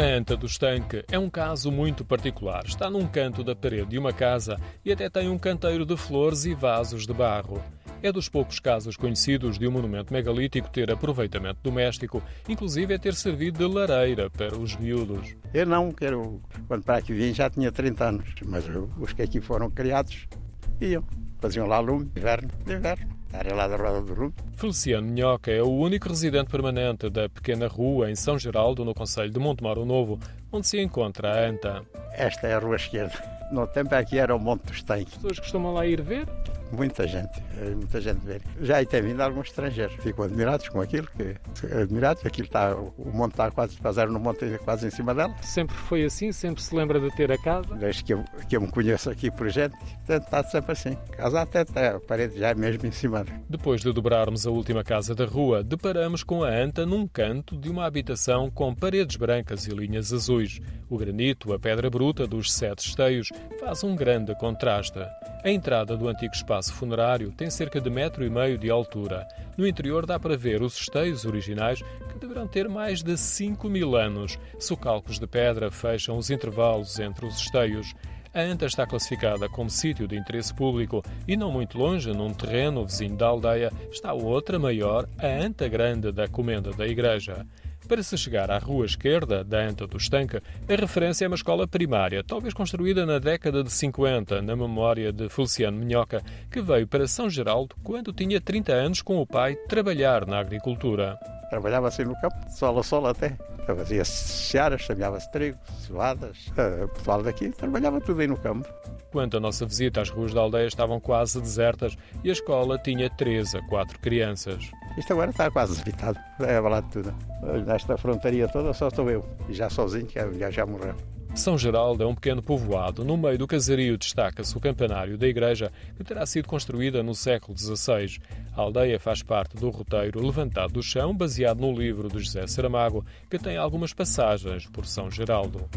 A anta do estanque é um caso muito particular. Está num canto da parede de uma casa e até tem um canteiro de flores e vasos de barro. É dos poucos casos conhecidos de um monumento megalítico ter aproveitamento doméstico, inclusive é ter servido de lareira para os miúdos. Eu não, quero. Quando para aqui vim já tinha 30 anos, mas os que aqui foram criados iam. Faziam lá lume, inverno, inverno. Era lá da Roda do. Feliciano Minhoca é o único residente permanente da pequena rua em São Geraldo, no Conselho de Montemoro Novo, onde se encontra a Anta. Esta é a rua esquerda. No tempo aqui era o Monte dos Tem. As pessoas costumam lá ir ver? Muita gente, eh, muita gente ver. Já aí tem vindo alguns estrangeiros. Ficam admirados com aquilo, que, admirados. Aquilo está, o monte está quase, fizeram no monte quase em cima dela. Sempre foi assim? Sempre se lembra de ter a casa? Desde que eu, que eu me conheço aqui por gente, está sempre assim. A casa até está, a parede já é mesmo em cima. Depois de dobrarmos a última casa da rua, deparamos com a anta num canto de uma habitação com paredes brancas e linhas azuis. O granito, a pedra bruta dos sete esteios, faz um grande contraste. A entrada do antigo espaço funerário tem cerca de metro e meio de altura. No interior dá para ver os esteios originais, que deverão ter mais de 5 mil anos. Socalcos de pedra fecham os intervalos entre os esteios. A Anta está classificada como sítio de interesse público e não muito longe, num terreno vizinho da aldeia, está outra maior, a Anta Grande da Comenda da Igreja. Para se chegar à rua esquerda da Anta do Estanque, a referência é uma escola primária, talvez construída na década de 50, na memória de Feliciano Minhoca, que veio para São Geraldo quando tinha 30 anos com o pai trabalhar na agricultura. Trabalhava assim no campo, sol a sol até. Fazia-se searas, chamava-se trigo, cevadas. O pessoal daqui trabalhava tudo aí no campo. Quando a nossa visita, as ruas da aldeia estavam quase desertas e a escola tinha três a quatro crianças. Isto agora está quase desabitado, é abalado tudo. Nesta frontaria toda só estou eu, e já sozinho, que a mulher já morreu. São Geraldo é um pequeno povoado. No meio do casario destaca-se o campanário da igreja, que terá sido construída no século XVI. A aldeia faz parte do roteiro Levantado do Chão, baseado no livro de José Saramago, que tem algumas passagens por São Geraldo.